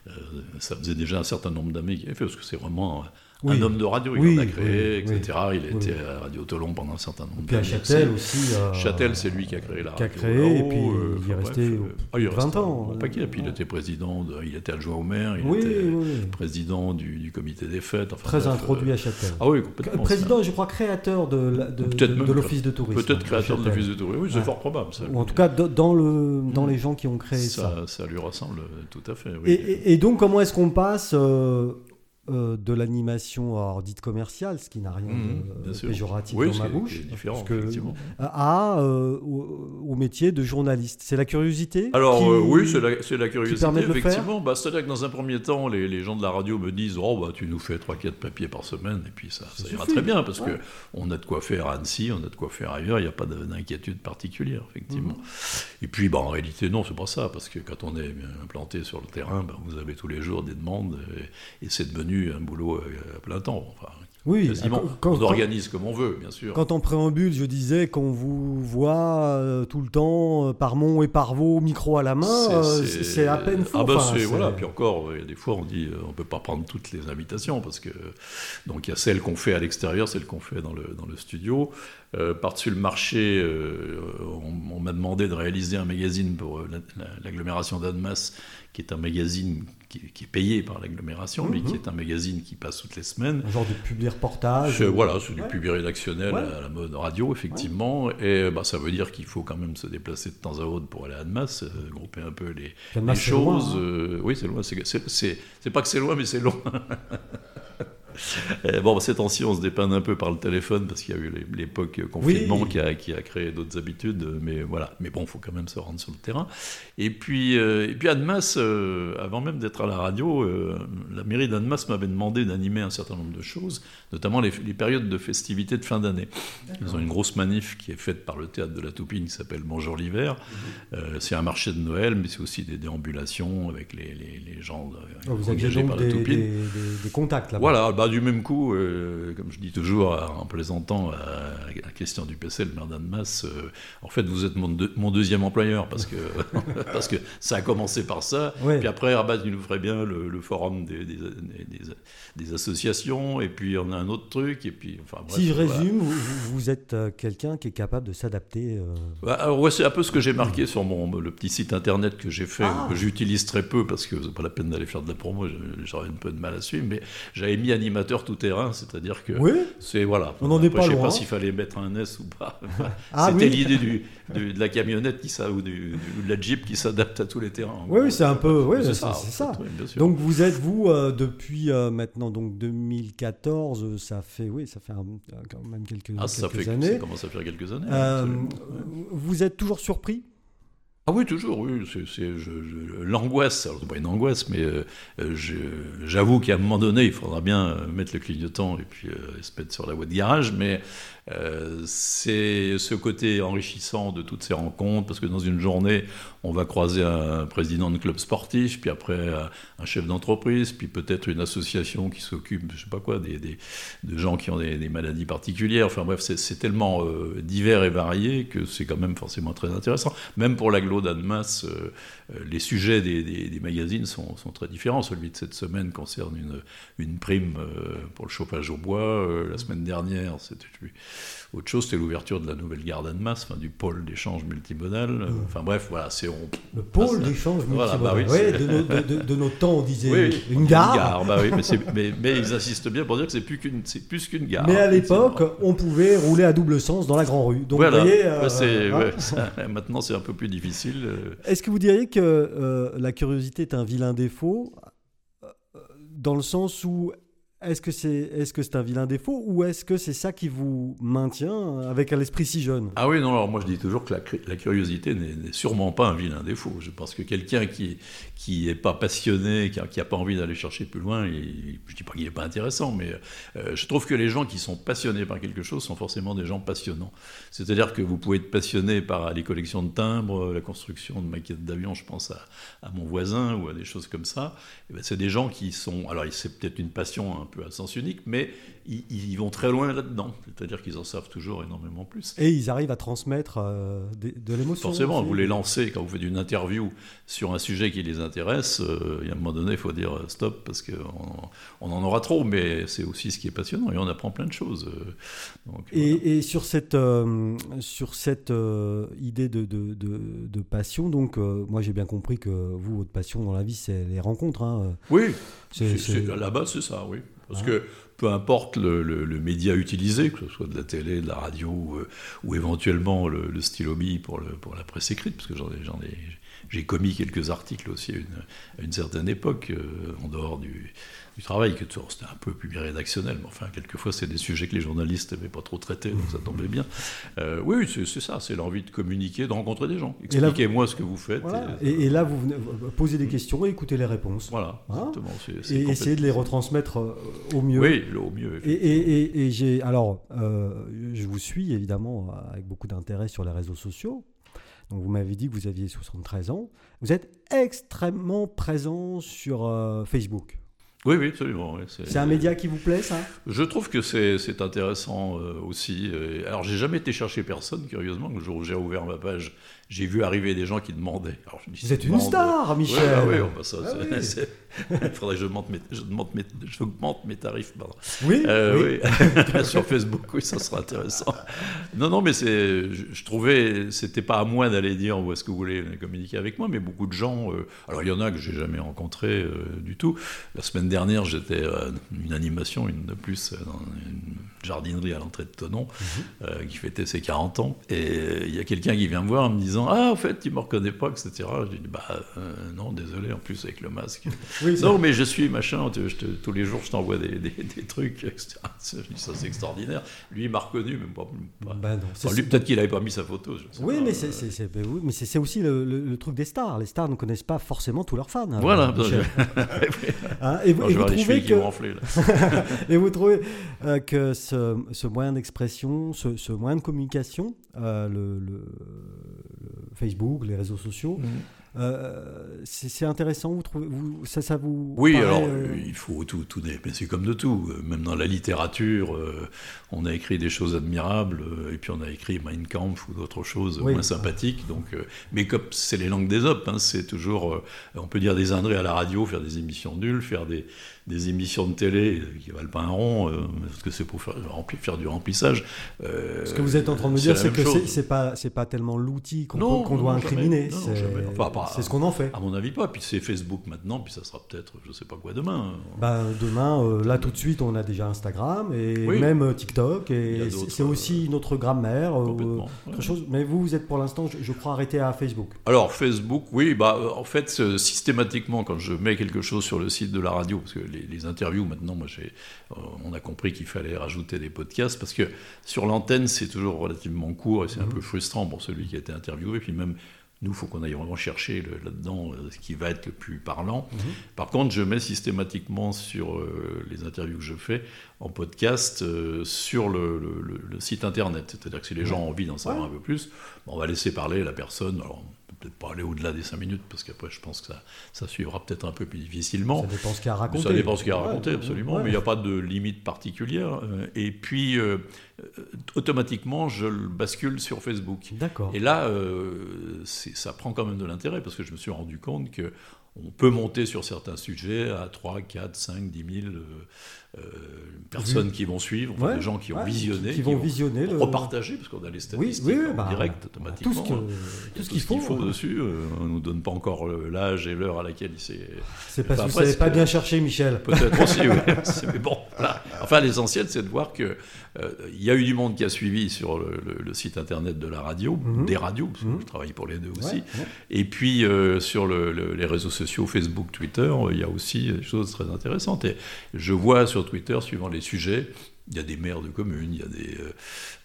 euh, ça faisait déjà un certain nombre d'années qu'il avait fait, parce que c'est vraiment Oui. un homme de radio, il Oui, en a créé, oui, etc. Il était à Radio Tolon pendant un certain nombre Et puis à d'années. Châtel aussi. euh, Châtel, c'est lui qui a créé la qui a radio. créé, et puis euh, il est resté bref, euh, ah, il est 20 resté un ans, bon paquet. Et puis il était président, de- il était adjoint au maire, il était président du, du comité des fêtes. enfin, Très bref, introduit à Châtel. Ah oui, complètement. Président, je crois, créateur de, la- de, de- l'office tourisme. Peut-être créateur de l'office de tourisme. Oui, c'est fort probable. Ça, Ou en tout cas, dans, dans le, dans les gens qui ont créé ça. ça, lui ressemble tout à fait. Oui. Et donc, comment est-ce qu'on passe euh, de l'animation alors, dite commerciale, ce qui n'a rien Mhm, de péjoratif Oui, dans ma bouche, différent, parce que- à, euh, au, au métier de journaliste C'est la curiosité Alors qui- euh, oui, c'est la, la curiosité, effectivement. Bah, C'est-à-dire que dans un premier temps, les, les gens de la radio me disent « Oh, bah, tu nous fais 3-4 papiers par semaine, et puis ça, ça Ça ira très bien, parce Ouais. que on a de quoi faire à Annecy, on a de quoi faire ailleurs, il n'y a pas de- d'inquiétude particulière, effectivement. Mhm. Et puis, bah, en réalité, non, c'est pas ça, parce que quand on est implanté sur le terrain, bah, vous avez tous les jours des demandes, et, et c'est devenu un boulot euh, à plein temps. Enfin, Oui, quasiment. quand- quand- on organise comme on veut, bien sûr. Quand en préambule, je disais qu'on vous voit euh, tout le temps euh, par Mont et par Vaux, micro à la main, C'est- à peine fou. Ah bah enfin, voilà. Puis encore, euh, des fois on dit on peut pas prendre toutes les invitations parce que donc il y a celles qu'on fait à l'extérieur, celles qu'on fait dans le dans le studio. Euh, Par-dessus le marché, euh, on, on m'a demandé de réaliser un magazine pour euh, la- la- l'agglomération d'Annemasse, qui est un magazine qui, qui est payé par l'agglomération, mais Mhm. qui est un magazine qui passe toutes les semaines. Un genre de public reportage. Voilà, c'est du Ouais. rédactionnel Ouais. à la mode radio, effectivement. Et bah, ça veut dire qu'il faut quand même se déplacer de temps à autre pour aller à Annemasse, euh, grouper un peu les, c'est loin, choses. hein. euh, oui, c'est loin. C'est pas que c'est loin, mais c'est loin. [laughs] Et bon, ces temps-ci, on se dépanne un peu par le téléphone parce qu'il y a eu l'époque confinement Oui. qui, a, qui a créé d'autres habitudes. Mais voilà. Mais bon, il faut quand même se rendre sur le terrain. Et puis, euh, et puis Annemasse, euh, avant même d'être à la radio, euh, la mairie d'Annemasse m'avait demandé d'animer un certain nombre de choses, notamment les, les périodes de festivités de fin d'année. Ils ont une grosse manif qui est faite par le théâtre de la Toupine qui s'appelle Bonjour l'hiver. Mhm. Euh, c'est un marché de Noël, mais c'est aussi des déambulations avec les, les- les gens euh, Oh, Vous donc par la Toupine. des- des- des contacts là-bas. Voilà, bah, du même coup, euh, comme je dis toujours en plaisantant à, à Christian Dupessel, le maire d'Annemasse, euh, en fait, vous êtes mon, deux- mon deuxième employeur, parce que, [laughs] [laughs] parce que ça a commencé par ça. Ouais. Puis après, Rabat, il nous ferait bien le, le forum des, des, des- des associations, et puis on a un autre truc, et puis, enfin, bref, si je voilà. résume, vous, êtes euh, quelqu'un qui est capable de s'adapter. euh, Bah, ouais, c'est un peu ce que j'ai marqué sur mon, le petit site internet que j'ai fait, Ah. que j'utilise très peu parce que c'est pas la peine d'aller faire de la promo, j'aurais un peu de mal à suivre, mais j'avais mis animateur tout terrain, c'est-à-dire que Oui, c'est voilà. On n'en est pas je sais loin. pas s'il fallait mettre un S ou pas. [laughs] Ah C'était oui. l'idée du, du- de la camionnette qui ou, du- du- de la Jeep qui s'adapte à tous les terrains. Oui, c'est un peu- oui, c'est ça. donc vous êtes vous euh, depuis euh, maintenant donc 2014, euh, ça fait oui, ça fait un- quand même quelques, ah, ça fait années. ça commence à faire quelques années. Euh, vous êtes toujours surpris Ah oui, toujours, oui. C'est, l'angoisse, alors c'est pas une angoisse, mais euh, j'avoue qu'à un moment donné, il faudra bien euh, mettre le clignotant et puis euh, se mettre sur la voie de garage, mais euh, c'est ce côté enrichissant de toutes ces rencontres, parce que dans une journée, on va croiser un président de club sportif, puis après euh, un chef d'entreprise, puis peut-être une association qui s'occupe, je sais pas quoi, des, des- de gens qui ont des, maladies particulières. Enfin bref, c'est, tellement euh, divers et varié que c'est quand même forcément très intéressant. Même pour l'agglo d'Annemasse, euh, les sujets des, des- magazines sont, sont très différents. Celui de cette semaine concerne une, une prime pour le chauffage au bois. La semaine dernière, c'était autre chose, c'était l'ouverture de la nouvelle gare d'Annemasse, enfin, du pôle d'échange multimodal. Euh, Enfin bref, voilà, c'est on, Le pôle Ah, d'échange voilà, multimodal. bah oui, Ouais, c'est- de, nos, de- de- de nos temps, on disait Oui, une gare. gare, bah oui, mais, c'est- mais- mais ils insistent bien pour dire que c'est plus qu'une, c'est plus qu'une gare. Mais à l'époque, on pouvait rouler à double sens dans la Grand Rue. Donc, voilà. vous voyez, euh, c'est- hein. ouais, ça- maintenant c'est un peu plus difficile. euh, Est-ce que vous diriez que euh, la curiosité est un vilain défaut dans le sens où est-ce que c'est est -ce c'est un vilain défaut ou est-ce que c'est ça qui vous maintient avec un esprit si jeune? Ah oui, non, alors moi je dis toujours que la, curiosité n'est sûrement pas un vilain défaut. Je pense que quelqu'un qui qui n'est pas passionné, qui n'a pas envie d'aller chercher plus loin, je ne dis pas qu'il n'est pas intéressant, mais euh, je trouve que les gens qui sont passionnés par quelque chose sont forcément des gens passionnants. C'est-à-dire que vous pouvez être passionné par les collections de timbres, la construction de maquettes d'avions, je pense à, à, mon voisin ou à des choses comme ça. Ben, c'est des gens qui sont... Alors c'est peut-être une passion un peu à sens unique, mais ils, vont très loin là-dedans. C'est-à-dire qu'ils en savent toujours énormément plus. Et ils arrivent à transmettre euh, de, l'émotion. Forcément, vous les lancez quand vous faites une interview sur un sujet qui les intéresse. Euh, il y a un moment donné, il faut dire euh, stop parce qu'on on en aura trop, mais c'est aussi ce qui est passionnant et on apprend plein de choses. et, sur cette, sur cette idée de, de, de, passion, donc moi j'ai bien compris que vous, votre passion dans la vie, c'est les rencontres. Hein. Oui, c'est, à la base, c'est ça, oui. Parce que peu importe le, média utilisé, que ce soit de la télé, de la radio ou, éventuellement le, le pour, pour la presse écrite, parce que j'en ai, j'ai commis quelques articles aussi à une, à une certaine époque, euh, en dehors du, du travail, que c'était un peu plus rédactionnel, mais enfin, quelquefois, c'est des sujets que les journalistes n'avaient pas trop traités, donc ça tombait bien. Euh, oui, c'est ça, c'est l'envie de communiquer, de rencontrer des gens. Expliquez-moi ce que vous faites. Et, là, vous venez poser des questions et écouter les réponses. Voilà, hein et essayer de les retransmettre euh, au mieux. Oui, au mieux. Et, j'ai, alors, euh, je vous suis évidemment avec beaucoup d'intérêt sur les réseaux sociaux. Donc vous m'avez dit que vous aviez 73 ans. Vous êtes extrêmement présent sur Facebook. Oui, oui, absolument. c'est un média qui vous plaît, ça? Je trouve que c'est intéressant euh, aussi. Alors, j'ai jamais été chercher personne, curieusement. Le jour où j'ai ouvert ma page j'ai vu arriver des gens qui demandaient. Vous êtes une star, Michel. Ah oui, bah ça, ah il [laughs] faudrait que je augmente mes, je mes, tarifs. Oui, euh, oui. [laughs] [laughs] sur Facebook, oui, ça sera intéressant. Non, non, mais c'est, je, trouvais, c'était pas à moi d'aller dire où est-ce que vous voulez communiquer avec moi, mais beaucoup de gens. Euh, alors il y en a que j'ai jamais rencontré euh, du tout. La semaine dernière, j'étais une animation, une de plus, dans une jardinerie à l'entrée de Tonon, mhm. qui fêtait ses 40 ans, et il y a quelqu'un qui vient me voir en me disant ah, en fait, tu me reconnais pas, etc. Je dis Bah, euh, non, désolé, en plus avec le masque. non, mais je suis machin, tous les jours, je t'envoie des, des, trucs, etc. [laughs] Je dis Ça, c'est extraordinaire. Lui, il m'a reconnu, mais pas. Bah lui, peut-être qu'il avait pas mis sa photo. oui, mais c'est oui, mais c'est aussi le, truc des stars. Les stars ne connaissent pas forcément tous leurs fans. Hein, voilà. hein, [laughs] et, vous, et vous trouvez que. et vous trouvez que ce, ce moyen d'expression, ce, ce, moyen de communication, euh, le, le Facebook, les réseaux sociaux. Mhm. Euh, c'est intéressant, vous trouvez, vous, ça, ça vous Oui, alors euh, il faut tout, tout mais c'est comme de tout. Même dans la littérature, euh, on a écrit des choses admirables, et puis on a écrit Mein Kampf ou d'autres choses moins sympathiques. Donc, mais comme c'est les langues des hommes, hein, c'est toujours, on peut dire des indrés à la radio, faire des émissions nulles, faire des, des émissions de télé qui valent pas un rond, parce que c'est pour faire, faire, du remplissage. ce que vous êtes en train de me dire, c'est que c'est pas, pas tellement l'outil qu'on doit incriminer. C'est ce qu'on en fait. À mon avis, pas. Puis c'est Facebook maintenant, puis ça sera peut-être, je sais pas quoi, demain. Ben, demain, euh, là tout de suite, on a déjà Instagram et même euh, TikTok. Et c'est aussi notre grammaire. Euh, chose. Mais vous, vous êtes pour l'instant, je, crois, arrêté à Facebook. Alors, Facebook, oui. Bah, en fait, systématiquement, quand je mets quelque chose sur le site de la radio, parce que les, interviews, maintenant, moi, on a compris qu'il fallait rajouter des podcasts, parce que sur l'antenne, c'est toujours relativement court et c'est un mhm. peu frustrant pour celui qui a été interviewé. Puis même nous, il faut qu'on aille vraiment chercher là-dedans euh, ce qui va être le plus parlant. Mhm. Par contre, je mets systématiquement sur euh, les interviews que je fais en podcast euh, sur le, site internet. C'est-à-dire que si les gens ont envie d'en savoir un peu plus, on va laisser parler la personne. Alors, peut-être pas aller au-delà des 5 minutes, parce qu'après, je pense que ça, ça suivra peut-être un peu plus difficilement. Ça dépend ce qu'il y a à raconter. Ça dépend ce qu'il y a à raconter, absolument, mais il n'y a pas de limite particulière. Euh, et puis, euh, euh, automatiquement, je le bascule sur Facebook. D'accord. Et là, ça prend quand même de l'intérêt, parce que je me suis rendu compte que on peut monter sur certains sujets à 3, 4, 5, 10 000 euh, personnes qui vont suivre, des gens qui ont visionné, qui, vont, visionner, le... repartager, parce qu'on a les statistiques oui, en bah, direct automatiquement. Tout ce, qu'il faut, faut dessus, euh, on nous donne pas encore l'âge et l'heure à laquelle il s'est. C'est parce que vous n'avez pas bien cherché, Michel. Peut-être aussi, [laughs] oui. [laughs] Mais bon, Enfin, l'essentiel, c'est de voir que euh, il y a eu du monde qui a suivi sur le, le- le site internet de la radio, Mhm. des radios, parce que Mhm. je travaille pour les deux aussi. Ouais, ouais. Et puis euh, sur le- le- les réseaux sociaux, Facebook, Twitter, euh, il y a aussi des choses très intéressantes. Et je vois sur Twitter, suivant les sujets, il y a des maires de communes, il y a des, euh,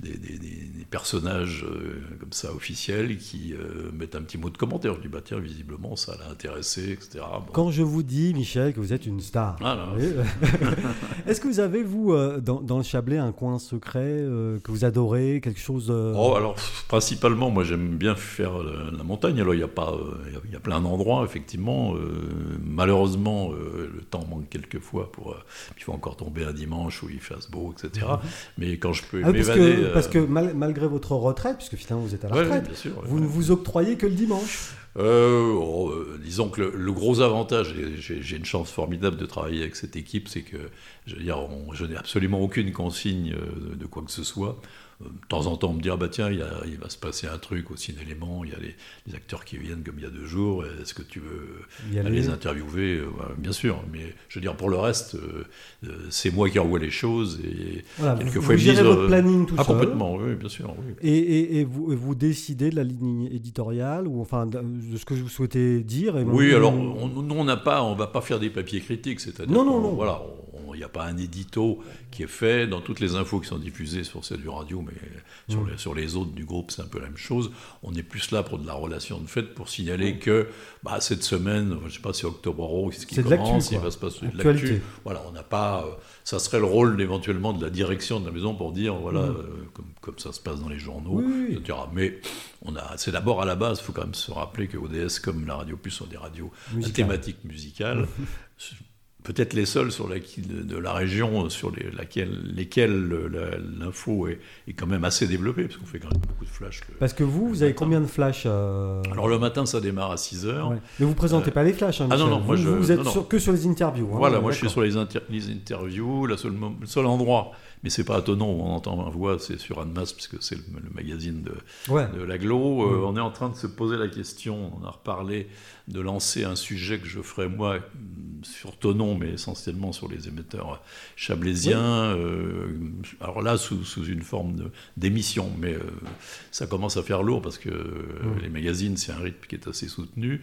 des, des- des- des personnages euh, comme ça officiels qui euh, mettent un petit mot de commentaire. Je dis, bah tiens, visiblement, ça l'a intéressé, etc. Bon. Quand je vous dis, Michel, que vous êtes une star, Ah, [laughs] est-ce que vous avez, vous, dans, dans le Chablais, un coin secret euh, que vous adorez, quelque chose Oh, alors, principalement, moi j'aime bien faire la, la montagne. Alors, il y, a pas, il y a- plein d'endroits, effectivement. Malheureusement, le temps manque quelquefois. Pour, il faut encore tomber un dimanche où il fasse beau, etc. Mais quand je peux Ah, parce, que, euh, parce que mal- malgré votre retraite, puisque finalement vous êtes à la ouais, retraite, bien sûr, ouais, vous ne vous octroyez que le dimanche. Euh, oh, euh, disons que le, le gros avantage, j'ai une chance formidable de travailler avec cette équipe, c'est que je, veux dire, on- je n'ai absolument aucune consigne euh, de quoi que ce soit. De temps en temps, on me dit ah bah tiens, il, y a- il va se passer un truc au cinélément, il y a les, les acteurs qui viennent comme il y a deux jours, est-ce que tu veux aller. les interviewer? Euh, voilà, Bien sûr, mais je veux dire, pour le reste, euh, euh, c'est moi qui envoie les choses et Voilà, vous, quelquefois vous ils disent, votre planning tout ah, seul. complètement, oui, bien sûr. oui. Et, et- et vous, et vous décidez de la ligne éditoriale ou enfin de, ce que vous souhaitez dire. Et Oui, vous- alors on, nous on n'a pas, on va pas faire des papiers critiques, c'est-à-dire Non, non, non. Voilà, on- n'y a pas un édito qui est fait dans toutes les infos qui sont diffusées sur cette du radio, mais sur, les, sur les autres du groupe c'est un peu la même chose. On est plus là pour de la relation de fait, pour signaler que bah, cette semaine, je sais pas si Octobre Rose, ce qui C'est commence, il va se passer de l'actu. Voilà, on n'a pas, euh, ça serait le rôle éventuellement de la direction de la maison pour dire voilà, Mm. euh, comme, comme ça se passe dans les journaux, Oui, etc. Mais on a, c'est d'abord à la base, il faut quand même se rappeler que ODS comme la Radio Plus sont des radios à Musical. thématique musicale, [laughs] peut-être les seuls sur la, de, de la région sur les, laquelle, lesquels l'info est, est quand même assez développée, parce qu'on fait quand même beaucoup de flash. le- Parce que vous, vous avez combien de flashs euh, Alors le matin, ça démarre à 6 heures. ouais. Mais vous présentez Euh, pas les flashs, hein, ah non, non, moi, vous, je- vous êtes non, non. sur- que sur les interviews. hein, Voilà, moi je suis sur les, inter- les interviews, la seule le seul endroit, mais c'est pas étonnant où on entend ma voix, c'est sur Annemasse, puisque c'est le, le magazine de, Ouais. de l'aglo. Euh. On est en train de se poser la question, on a reparlé, de lancer un sujet que je ferai moi mm, sur Tonon, mais essentiellement sur les émetteurs chablaisiens. euh, alors là, sous, sous une forme d'émission, mais euh, ça commence à faire lourd parce que euh, Mm. les magazines, c'est un rythme qui est assez soutenu.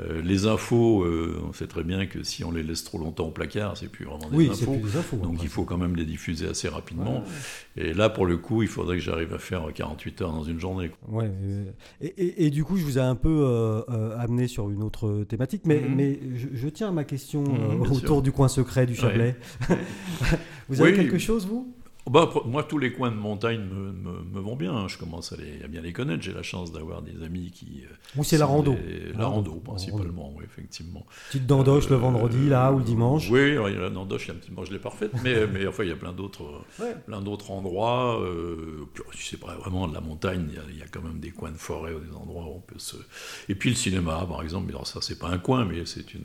Euh, les infos, on sait très bien que si on les laisse trop longtemps au placard, c'est plus vraiment des Oui, infos. plus des infos. Donc il faut quand même les diffuser assez rapidement. Et là, pour le coup, il faudrait que j'arrive à faire 48 heures dans une journée. quoi. Ouais, et, et- et du coup, je vous ai un peu amené sur une autre thématique, mais, Mhm. mais je, je tiens à ma question Mhm, euh, autour sûr. du coin secret du Chablais. [laughs] vous avez Oui. quelque chose, vous? Bah, pour- moi, tous les coins de montagne me, me- me vont bien. hein. Je commence à, les- à bien les connaître. J'ai la chance d'avoir des amis qui. euh, Ou c'est la rando des- La La rando. rando, principalement, oui, effectivement. Petite dandoche le Euh, vendredi, là, ou le dimanche Oui, alors, il y a la dandoche, il y a un petit mange les parfaite, mais, [laughs] mais enfin, il y a plein d'autres. Ouais. plein d'autres endroits. Euh, puis, si c'est pas vraiment de la montagne, il y, a, il y a quand même des coins de forêt ou des endroits où on peut se. Et puis le cinéma, par exemple. Alors ça, c'est pas un coin, mais c'est une,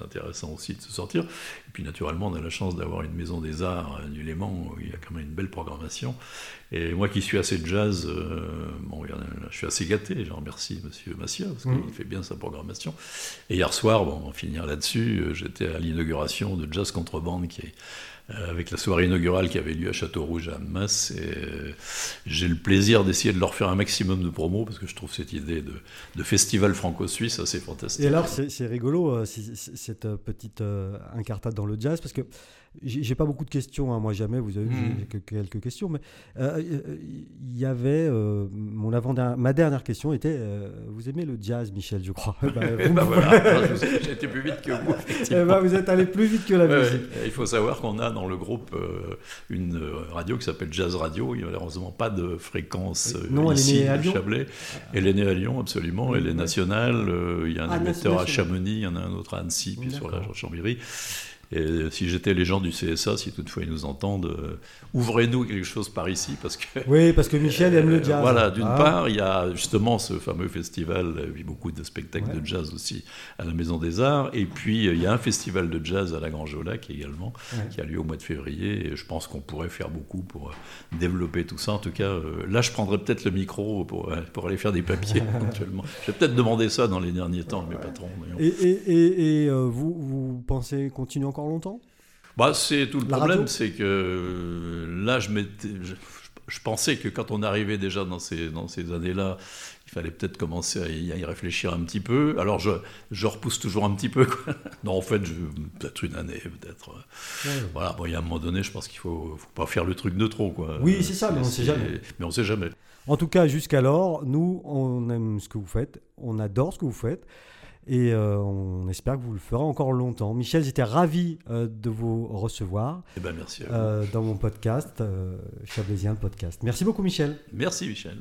intéressant aussi de se sortir. Et puis naturellement, on a la chance d'avoir une maison des arts euh, du Léman où il y a quand même une belle programmation. Et moi qui suis assez jazz, euh, bon, je suis assez gâté. Je remercie Monsieur Massia parce qu'il Mhm. fait bien sa programmation. Et hier soir, bon, on va finir là-dessus. euh, J'étais à l'inauguration de Jazz Contrebande qui est euh, avec la soirée inaugurale qui avait lieu à Château-Rouge à Annemasse. Et euh, j'ai le plaisir d'essayer de leur faire un maximum de promos parce que je trouve cette idée de, de festival franco-suisse assez fantastique. Et alors, c'est rigolo, cette petite incartade dans le jazz, parce que j'ai pas beaucoup de questions, hein, moi jamais, vous avez vu, que quelques questions, mais euh, euh, il y avait, euh, mon avant ma dernière question était, euh, vous aimez le jazz, Michel, je crois? [laughs] [laughs] Bah, vous- ben voilà, j'ai été plus vite que vous. [laughs] Eh ben, Vous êtes allé plus vite que la musique. Il faut savoir qu'on a dans le groupe une radio qui s'appelle Jazz Radio. Il n'y a malheureusement pas de fréquence Non, elle est ici, née à Lyon. Chablais. Elle est née à Lyon, absolument. Elle est nationale. il y a un Ah, émetteur à. Chamonix, il y en a un autre à Annecy, puis sur la. Chambéry. Et si j'étais les gens du CSA, si toutefois ils nous entendent, euh, ouvrez-nous quelque chose par ici, parce que [laughs] Oui, parce que Michel aime le jazz. Voilà, d'une Ah. part, il y a justement ce fameux festival, euh, puis beaucoup de spectacles Ouais. de jazz aussi à la Maison des Arts, et puis euh, il y a un festival de jazz à la Grange au Lac également, Ouais. qui a lieu au mois de février, et je pense qu'on pourrait faire beaucoup pour euh, développer tout ça. En tout cas, là, je prendrais peut-être le micro pour, pour aller faire des papiers [laughs] éventuellement. J'ai peut-être demandé ça dans les derniers temps à mes patrons. mais on- Et, et, et, et, euh, vous, vous pensez continuer encore longtemps Bah, c'est tout le La problème, c'est que euh, là, je je- je pensais que quand on arrivait déjà dans ces, dans ces années-là, il fallait peut-être commencer à y, à y réfléchir un petit peu. Alors je, je repousse toujours un petit peu. Quoi. [laughs] Non, en fait, peut-être une année, peut-être. Ouais. Voilà, bon, il y a un moment donné, je pense qu'il faut, faut pas faire le truc de trop. Quoi. Oui, c'est ça, mais on sait jamais. Mais on sait jamais. En tout cas, jusqu'alors, nous, on aime ce que vous faites, on adore ce que vous faites, et euh, on espère que vous le ferez encore longtemps. Michel, j'étais ravi euh, de vous recevoir Eh ben, merci. euh, dans mon podcast, Chablaisien Podcast. Merci beaucoup, Michel. Merci, Michel.